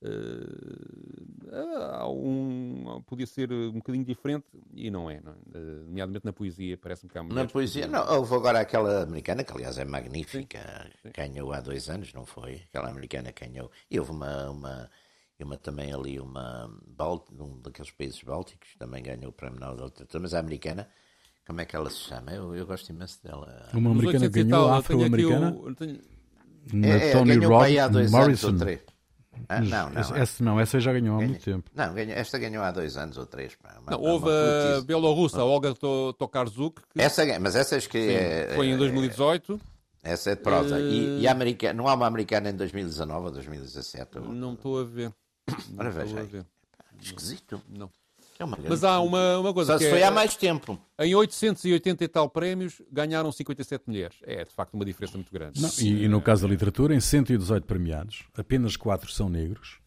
uh, um, podia ser um bocadinho diferente e não é, não é? Uh, nomeadamente na poesia, parece-me que há Na poesia, não, houve agora aquela americana, que aliás é magnífica, sim, sim. ganhou há dois anos, não foi? Aquela americana ganhou, e houve uma, uma e uma também ali, uma um daqueles países bálticos, também ganhou o Prémio Nobel da Literatura, mas a americana, como é que ela se chama? Eu, eu gosto imenso dela. Uma americana ganhou, afro-americana? É, é, Tony Rod Morrison. Ah, não, não, essa, não, essa já ganhou há muito tempo. Não, ganhou, esta ganhou há dois anos ou três. Pá, uma, não, houve a bielorrussa, Olga Tokarzuk. Que essa, mas essa acho que sim, é, foi em 2018. Essa é de prosa. Uh... E, e americana, não há uma americana em 2019 ou 2017? Não estou a ver. Ora, veja. Esquisito. Não. É Mas há uma, uma coisa. Só que foi é, há mais tempo. Em 880 e tal prémios, ganharam 57 mulheres. É, de facto, uma diferença muito grande. Não, e, e, no caso da literatura, em 118 premiados, apenas 4 são negros,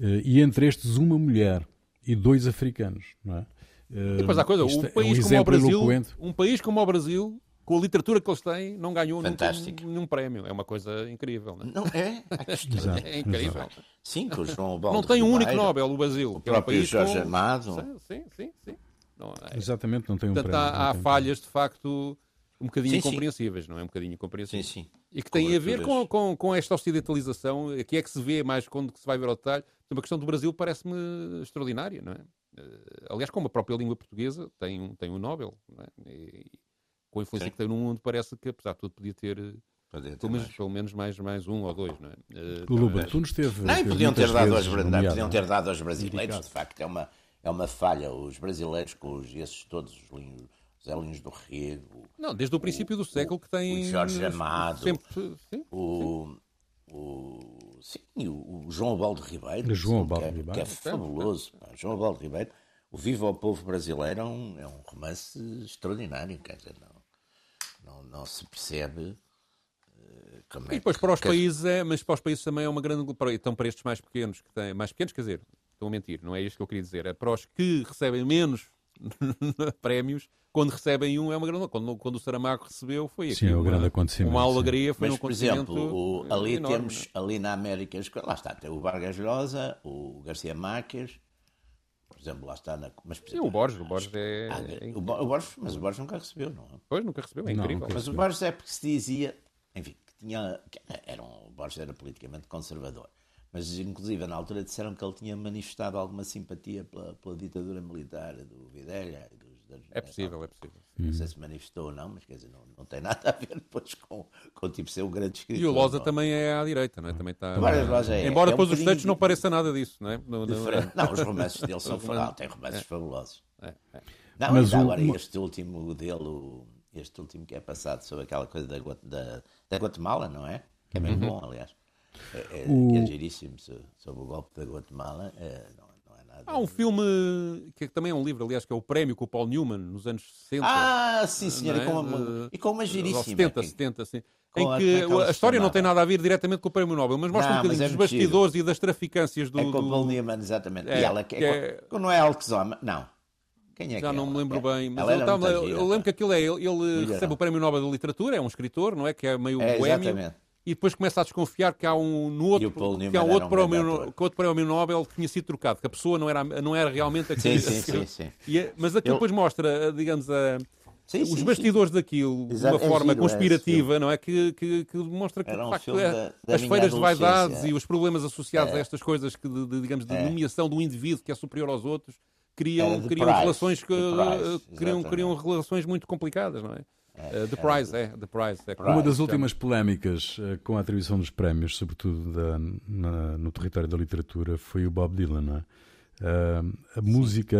eh, e entre estes, uma mulher e dois africanos. Não é? E depois há coisa, um país, é um como o Brasil, um país como o Brasil com a literatura que eles têm, não ganhou Fantástico. nenhum, nenhum prémio. É uma coisa incrível. Não, é? não é? é incrível. Sim, com o João Baldo Não tem um único Nobel, o Brasil. O próprio é um Jorge com... Amado. Sim, sim, sim. Não, é... Exatamente, não tem um Portanto, prémio. Há, há falhas, de facto, um bocadinho sim, incompreensíveis, sim. não é? Um bocadinho incompreensíveis. Sim, sim. E que têm a ver com, com, com esta ocidentalização, que é que se vê mais quando se vai ver ao detalhe. Então, a questão do Brasil parece-me extraordinária, não é? Eh, aliás, como a própria língua portuguesa tem um, tem um Nobel, não é? E, com a influência Sim. que tem no mundo, parece que, apesar de tudo, podia ter. Eh, podia ter pelo, menos, pelo menos mais, mais um ou dois, não é? Uh, Luba, tu nos teve. Não, podiam ter, dado aos, não, podiam ter dado aos brasileiros, de facto, é uma, é uma falha. Os brasileiros, com os, esses todos os linhos. Zé Linhos do Rego. Não, desde o princípio do século que tem. O Jorge Amado. Sempre, sim, o, o, sim, o, João Baldo Ribeiro. O João Baldo que é, Ribeiro. Que é fabuloso. Pá, João Baldo Ribeiro. O Viva ao Povo Brasileiro é um, é um romance extraordinário. Quer dizer, não, não, não se percebe uh, como é E depois que, para os países é, mas para os países também é uma grande. Então, para estes mais pequenos, que têm, mais pequenos, quer dizer, estão a mentir, não é isto que eu queria dizer. É para os que recebem menos prémios, quando recebem um é uma grande. Quando, quando o Saramago recebeu, foi aqui. Sim, é um grande acontecimento. Uma alegria, foi mas, um por exemplo, o, ali enorme. temos, ali na América, lá está, tem o Vargas Llosa, o Garcia Marques por exemplo, lá está na. Mas, Sim, o Borges, o Borges é. Ah, o, Borges, mas o Borges nunca recebeu, não é? Pois, nunca recebeu, é incrível. Não, mas o Borges é porque se dizia, enfim, que tinha. Que era um, o Borges era politicamente conservador. Mas, inclusive, na altura disseram que ele tinha manifestado alguma simpatia pela, pela ditadura militar do Videla dos é possível, é possível. Não sei se manifestou ou não, mas quer dizer, não, não tem nada a ver depois com, com tipo ser um grande escritor. E o Loza também é à direita, não é? Também está... é, Embora é depois um os textos não pareça nada disso, não é? No, no... Não, os romances dele são fabulosos, tem romances é. fabulosos. É, é. Não, mas agora o... este último dele, este último que é passado sobre aquela coisa da, da, da Guatemala, não é? Que é bem uhum. bom, aliás. É, é, o... que é giríssimo sobre o golpe da Guatemala. É, Há um filme que também é um livro, aliás, que é o Prémio com o Paul Newman, nos anos 60. Ah, sim, senhor, é? e, com uma, e com uma giríssima. 70, 70, sim. Em que a, a história não tem nada a ver diretamente com o Prémio Nobel, mas mostra não, um bocadinho é dos bastidores e das traficâncias do. É com o Paul Newman, exatamente. É, e ela que, é, é... não é Alquezoma, não. Quem é Já que não ela? me lembro bem, mas eu, tava, eu, lembro que aquilo é. Ele, ele recebe o Prémio Nobel de Literatura, é um escritor, não é? Que é meio é. Exatamente e depois começa a desconfiar que há um no outro, que há um outro, prémio, que outro prémio Nobel que tinha sido trocado, que a pessoa não era, não era realmente aquilo. Sim, sim, sim, sim. É, mas aquilo Eu... depois mostra, digamos, a, sim, sim, os bastidores sim. daquilo de uma é forma giro, conspirativa, é, não é? Que, que, que demonstra que, de facto, é, da, da as feiras de vaidades e os problemas associados a estas coisas que, de, de digamos, de nomeação do indivíduo que é superior aos outros criam, criam relações que, criam, criam relações muito complicadas, não é? Uh, the Prize, é. The Prize, é Uma das últimas polémicas uh, com a atribuição dos prémios, sobretudo da, na, no território da literatura, foi o Bob Dylan. É? Uh, a música,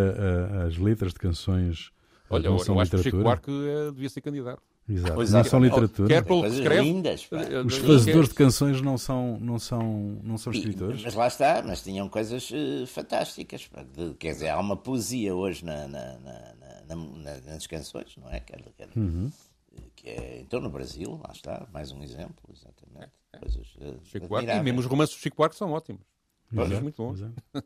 as letras de canções. Olha, não eu, são eu acho literatura. que o Chico Buarque devia ser candidato. Exato. Pois não é, são literatura. Quer pelo que escreve. Lindas, Os fazedores de canções não são, não são, não são escritores. E, mas lá está, mas tinham coisas uh, fantásticas. De, quer dizer, há uma poesia hoje na, na, na, na nas canções, não é? Quer, quer, uhum. Que é, então no Brasil, lá está, mais um exemplo, exatamente. É, é. Coisas, uh, Chico Buarque, e mesmo os romances do Chico Buarque são ótimos. Exato, muito bons.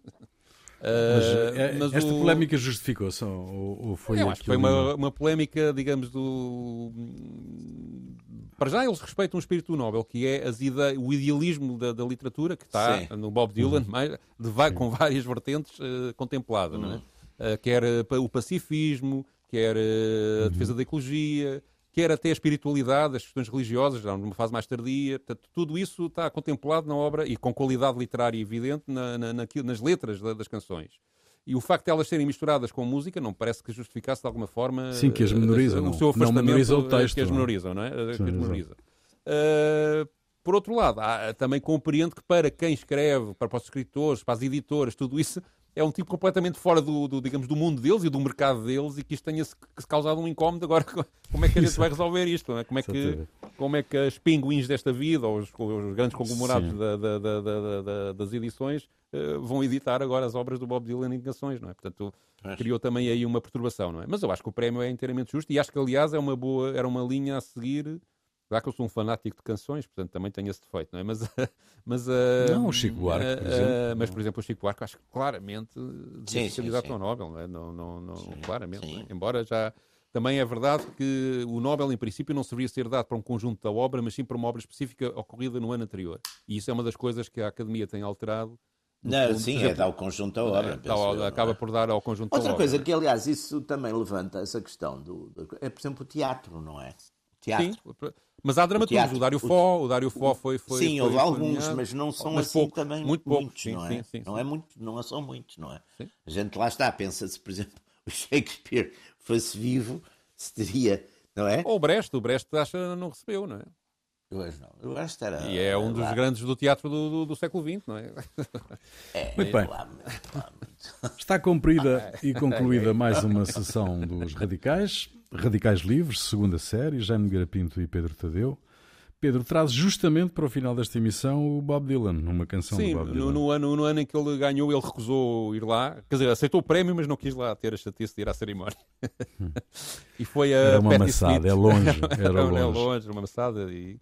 Mas, é, mas esta o... polémica justificou-se ou, ou, foi Eu acho que foi uma, uma polémica, digamos, do... Para já eles respeitam o espírito do Nobel, que é as ide... o idealismo da, da, literatura, que está Sim. no Bob Dylan, uhum. mais, de, com várias vertentes uh, contemplada, uhum. não é? Uh, quer uh, o pacifismo, quer a uhum. defesa da ecologia, quer até a espiritualidade, as questões religiosas, já numa fase mais tardia. Portanto, tudo isso está contemplado na obra e com qualidade literária evidente na, na, nas letras das canções. E o facto de elas serem misturadas com música não parece que justificasse de alguma forma Sim, que as menorizam. o seu afastamento não menoriza o texto, que as menorizam, não é? Sim, que as menorizam. Uh, por outro lado, há, também compreendo que para quem escreve, para os escritores, para as editoras, tudo isso é um tipo completamente fora do, do, digamos, do mundo deles e do mercado deles e que isto tenha-se causado um incómodo. Agora, como é que a gente vai resolver isto? Não é? Como, é que, como é que as pinguins desta vida, ou os, os grandes conglomerados da, da, da, das edições, uh, vão editar agora as obras do Bob Dylan em canções, não é? Portanto, criou também aí uma perturbação, não é? Mas eu acho que o prémio é inteiramente justo e acho que, aliás, é uma boa, era uma linha a seguir Claro que eu sou um fanático de canções, portanto também tenho esse defeito, não é? Mas, mas uh, não, o Chico Buarque, por exemplo. Uh, mas, por exemplo, o Chico Buarque acho que claramente candidato ao Nobel, não é? Não, não, não sim, claramente. Sim. É? Embora já... Também é verdade que o Nobel, em princípio, não deveria ser dado para um conjunto da obra, mas sim para uma obra específica ocorrida no ano anterior. E isso é uma das coisas que a Academia tem alterado não, sim, é dar ao conjunto da obra. É, eu, acaba é? por dar ao conjunto Outra da obra. Outra coisa que, aliás, isso também levanta essa questão do, do, é, por exemplo, o teatro, não é? Teatro. Sim, mas há dramaturgos. O, o Dário Fó, o Dário Fó foi, foi. Sim, foi, houve alguns, mas não são mas assim pouco, também muito muitos, sim, não é? Sim, sim, não é muito, não são muitos, não é? A gente lá está, pensa-se, por exemplo, o Shakespeare fosse vivo, se teria, não é? Ou o Brecht, o Brecht acha não recebeu, não é? Eu acho não. Eu acho que era, e é um dos lá. grandes do teatro do, do, do, século XX, não é? é muito bem. Lá, lá, Está cumprida e concluída mais uma sessão dos Radicais. Radicais Livres, segunda série, Jaime Garapinto e Pedro Tadeu. Pedro, traz justamente para o final desta emissão o Bob Dylan, uma canção Sim, do Bob Dylan. No, no, ano, no ano em que ele ganhou, ele recusou ir lá. Quer dizer, aceitou o prémio, mas não quis lá ter a chatice de ir à cerimónia. Hum. e foi a Era uma Patti maçada, Smith. é longe. Era, era longe. É longe, uma maçada. E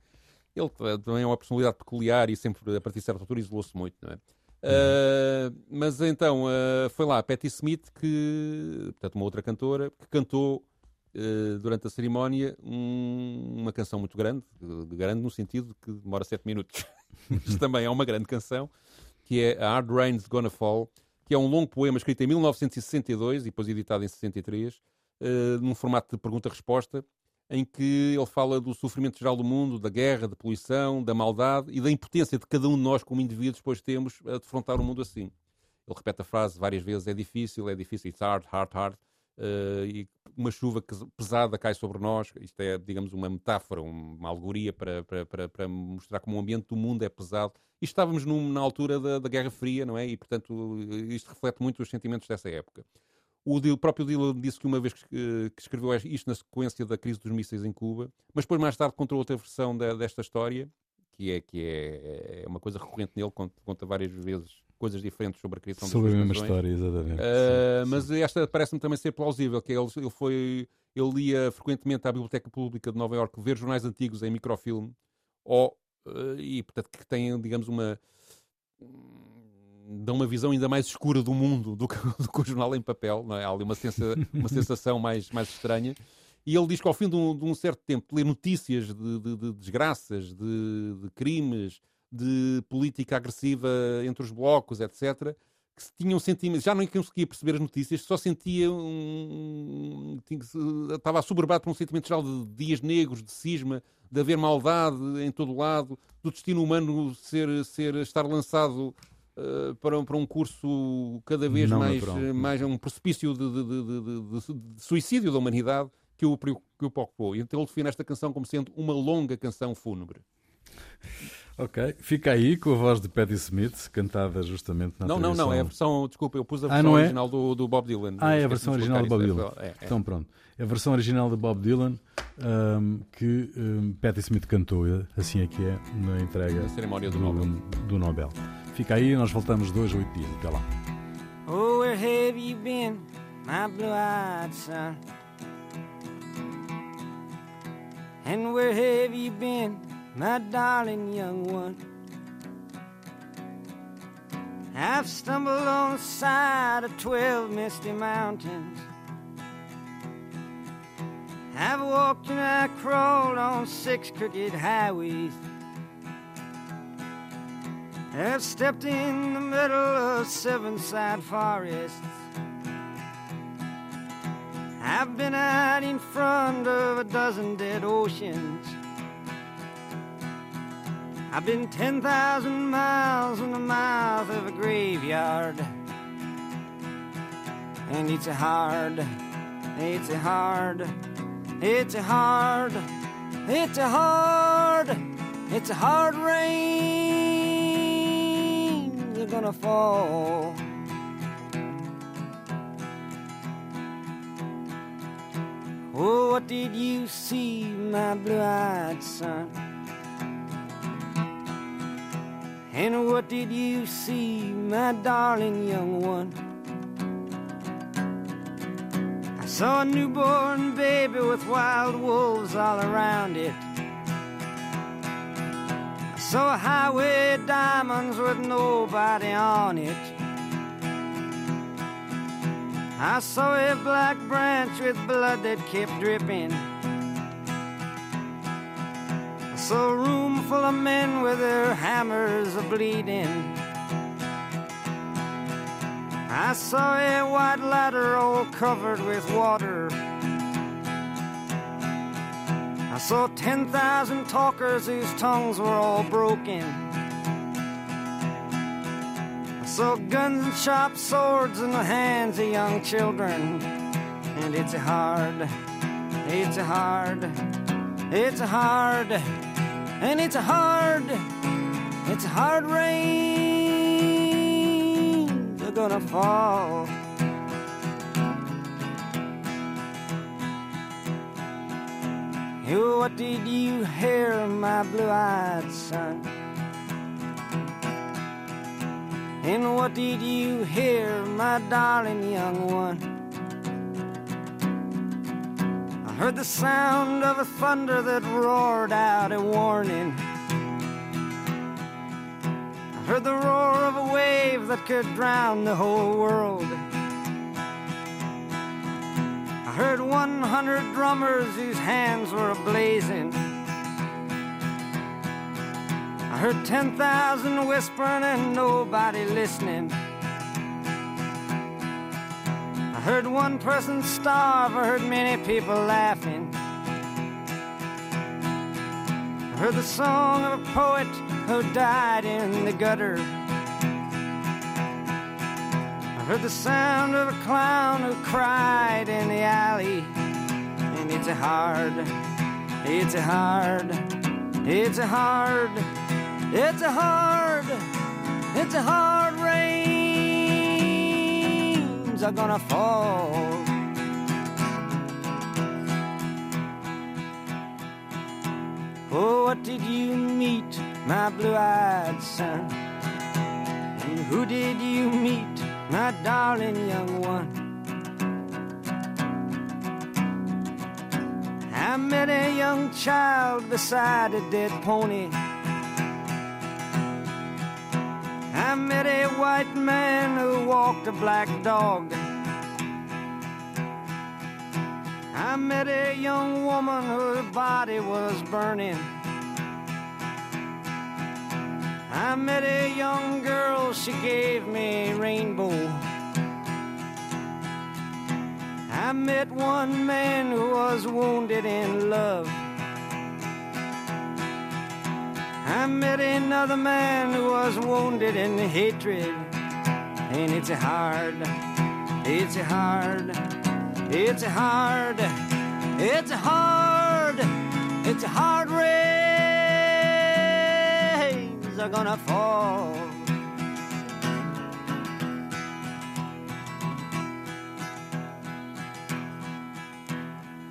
ele também é uma personalidade peculiar e sempre, a partir de certa altura, isolou-se muito, não é? Uh, mas então, uh, foi lá a Patti Smith, que, portanto, uma outra cantora, que cantou uh, durante a cerimónia um, uma canção muito grande, grande no sentido que demora 7 minutos. mas também é uma grande canção, que é A Hard Rain's Gonna Fall, que é um longo poema escrito em 1962 e depois editado em 63, num formato de pergunta-resposta, em que ele fala do sofrimento geral do mundo, da guerra, da poluição, da maldade e da impotência de cada um de nós como indivíduos depois temos a defrontar um mundo assim. Ele repete a frase várias vezes, é difícil, é difícil, it's hard, hard, hard, uh, e uma chuva pesada cai sobre nós, isto é, digamos, uma metáfora, uma alegoria para, para, para, para mostrar como o ambiente do mundo é pesado. E estávamos num, na altura da, da Guerra Fria, não é? E, portanto, isto reflete muito os sentimentos dessa época. O, o próprio Dylan disse que uma vez que, que, escreveu isto na sequência da crise dos mísseis em Cuba, mas depois mais tarde contou outra versão de, desta história, que é, que é, é uma coisa recorrente nele, conta, conta, várias vezes coisas diferentes sobre a criação sobre das Sobre a mesma história, exatamente. Uh, sim, mas sim. esta parece-me também ser plausível, que ele, ele foi... Ele lia frequentemente à Biblioteca Pública de Nova Iorque ver jornais antigos em microfilme, ou, uh, e portanto que têm, digamos, uma dão uma visão ainda mais escura do mundo do que, do que o jornal em papel, não é? Há ali uma, sensa, uma sensação mais, mais estranha. E ele diz que ao fim de um, de um certo tempo de ler notícias de, de, de desgraças, de, crimes, de política agressiva entre os blocos, etc., que se tinha um sentimento, já não conseguia perceber as notícias, só sentia um. Estava assoberbado por um sentimento geral de dias negros, de cisma, de haver maldade em todo lado, do destino humano ser, ser, estar lançado uh, para, para um curso cada vez não mais, mais um precipício de, de, de, de, suicídio da humanidade que o, que o preocupou. Então ele define esta canção como sendo uma longa canção fúnebre. Ok, fica aí com a voz de Patti Smith, cantada justamente na Não, não, não, é a versão, desculpa, eu pus a ah, versão ah, é? original do, do, Bob Dylan. Ah, é a versão original do Bob Dylan. É, é. Então pronto, é a versão original do Bob Dylan um, que um, Patti Smith cantou, assim é que é, na entrega na cerimónia do, do, Nobel. do Nobel. Fica aí, nós voltamos dois a oito dias. Até lá. Oh, where have you been, my blue-eyed son? And where have you been, my darling young one? I've stumbled on the side of twelve misty mountains. I've walked and I crawled on six crooked highways. I've stepped in the middle of seven sad forests. I've been out in front of a dozen dead oceans. I've been 10,000 miles in the mouth of a graveyard. And it's a hard, it's a hard, it's a hard, it's a hard, it's a hard rain. You're gonna fall. Oh, what did you see, my blue eyed son? And what did you see, my darling young one? I saw a newborn baby with wild wolves all around it. I saw a highway diamonds with nobody on it. I saw a black branch with blood that kept dripping. I saw a room full of men with their hammers a bleeding. I saw a white ladder all covered with water. I saw 10,000 talkers whose tongues were all broken I saw guns and sharp swords in the hands of young children. And it's hard, it's hard, it's hard, and it's a hard, it's a hard rain. They're gonna fall. Oh, What did you hear, my blue-eyed son? And what did you hear, my darling young one? Heard the sound of a thunder that roared out a warning. I heard the roar of a wave that could drown the whole world. I heard 100 drummers whose hands were ablazing. I heard 10,000 whispering and nobody listening. Heard one person starve, I heard many people laughing. I heard the song of a poet who died in the gutter. I heard the sound of a clown who cried in the alley. And it's a hard, it's a hard, it's a hard. It's a hard, it's a hard are gonna fall. Oh, what did you meet, my blue-eyed son? And who did you meet, my darling young one? I met a young child beside a dead pony. I met a white man who walked a black dog. I met a young woman whose body was burning. I met a young girl, she gave me a rainbow. I met one man who was wounded in love. I met another man who was wounded in hatred. And it's hard, it's hard, it's hard, it's hard, it's a hard rains are gonna fall.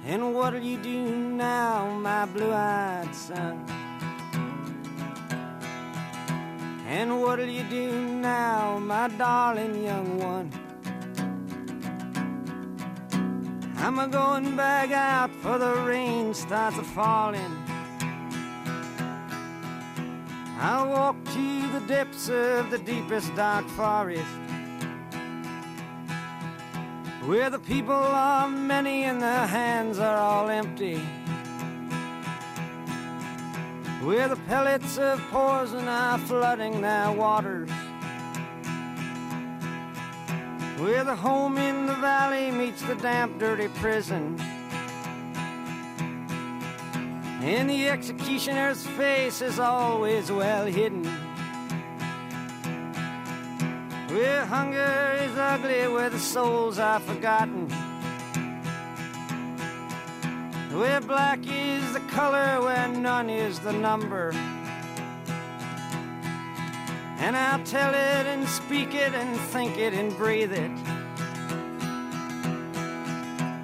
And what'll you do now, my blue-eyed son? And what'll you do now, my darling young one? I'm a going back out for the rain starts a falling. I'll walk to the depths of the deepest dark forest. Where the people are many and their hands are all empty where the pellets of poison are flooding their waters, Where the home in the valley meets the damp, dirty prison. And the executioner's face is always well hidden. Where hunger is ugly, where the souls are forgotten. Where black is the color, where none is the number. And I'll tell it and speak it and think it and breathe it.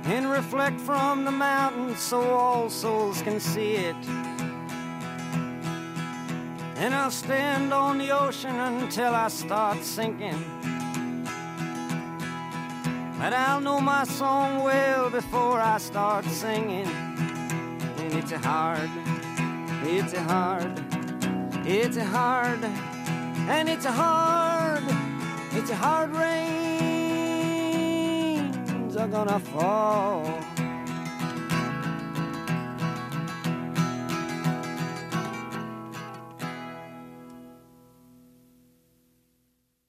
And reflect from the mountain so all souls can see it. And I'll stand on the ocean until I start sinking. But I'll know my song well before I start singing. And it's a hard, it's a hard, it's a hard, and it's a hard, it's a hard rains are gonna fall.